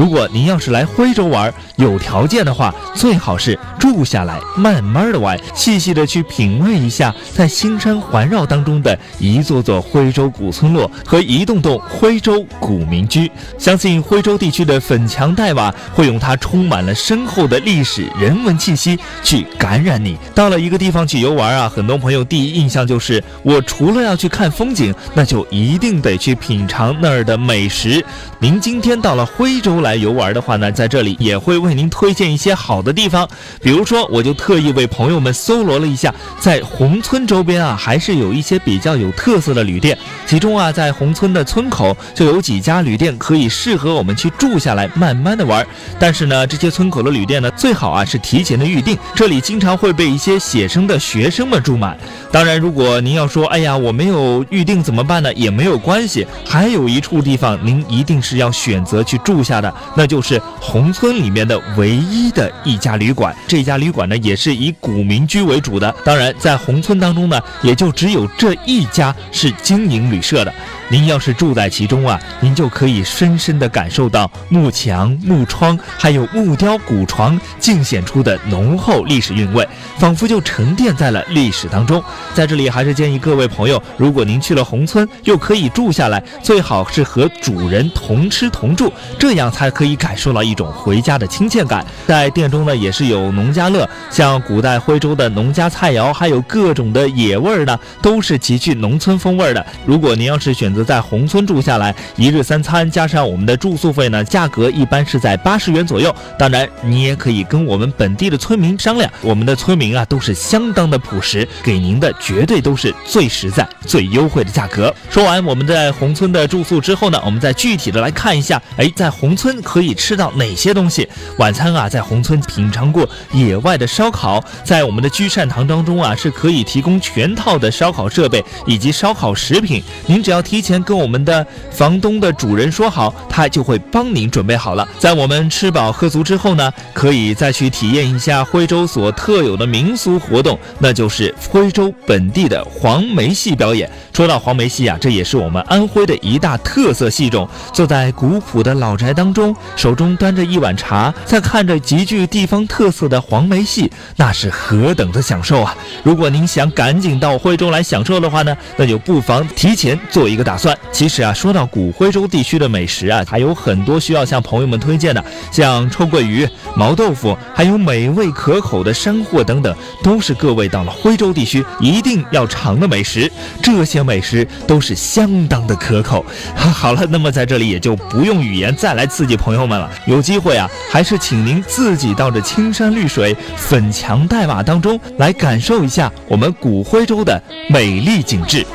如果您要是来徽州玩，有条件的话，最好是住下来，慢慢的玩，细细的去品味一下在星山环绕当中的一座座徽州古村落和一栋栋徽州古民居。相信徽州地区的粉墙黛瓦会用它充满了深厚的历史人文气息去感染你。到了一个地方去游玩啊，很多朋友第一印象就是我除了要去看风景，那就一定得去品尝那儿的美食。您今天到了徽州来来游玩的话呢，在这里也会为您推荐一些好的地方。比如说，我就特意为朋友们搜罗了一下，在宏村周边啊，还是有一些比较有特色的旅店。其中啊，在宏村的村口就有几家旅店可以适合我们去住下来，慢慢的玩。但是呢，这些村口的旅店呢，最好啊是提前的预定，这里经常会被一些写生的学生们住满。当然，如果您要说，哎呀，我没有预定怎么办呢？也没有关系，还有一处地方您一定。是要选择去住下的，那就是红村里面的唯一的一家旅馆。这家旅馆呢，也是以古民居为主的。当然，在红村当中呢，也就只有这一家是经营旅社的。您要是住在其中啊，您就可以深深地感受到木墙、木窗，还有木雕古床尽显出的浓厚历史韵味，仿佛就沉淀在了历史当中。在这里，还是建议各位朋友，如果您去了红村，又可以住下来，最好是和主人同吃同住，这样才还可以感受到一种回家的亲切感。在店中呢，也是有农家乐，像古代徽州的农家菜肴，还有各种的野味儿呢，都是极具农村风味的。如果您要是选择，在宏村住下来，一日三餐加上我们的住宿费呢，价格一般是在八十元左右。当然，你也可以跟我们本地的村民商量，我们的村民啊都是相当的朴实，给您的绝对都是最实在、最优惠的价格。说完我们在宏村的住宿之后呢，我们再具体的来看一下，哎，在宏村可以吃到哪些东西？晚餐啊，在宏村品尝过野外的烧烤，在我们的居善堂当中啊，是可以提供全套的烧烤设备以及烧烤食品，您只要提前。跟我们的房东的主人说好，他就会帮您准备好了。在我们吃饱喝足之后呢，可以再去体验一下徽州所特有的民俗活动，那就是徽州本地的黄梅戏表演。说到黄梅戏啊，这也是我们安徽的一大特色戏种。坐在古朴的老宅当中，中手中端着一碗茶，在看着极具地方特色的黄梅戏，那是何等的享受啊！如果您想赶紧到徽州来享受的话呢，那就不妨提前做一个打。算，其实啊，说到古徽州地区的美食啊，还有很多需要向朋友们推荐的，像臭鳜鱼、毛豆腐，还有美味可口的山货等等，都是各位到了徽州地区一定要尝的美食。这些美食都是相当的可口。好了，那么在这里也就不用语言再来刺激 朋友们了。有机会啊，还是请您自己到这青山绿水、粉墙黛瓦当中来感受一下我们古徽州的美丽景致。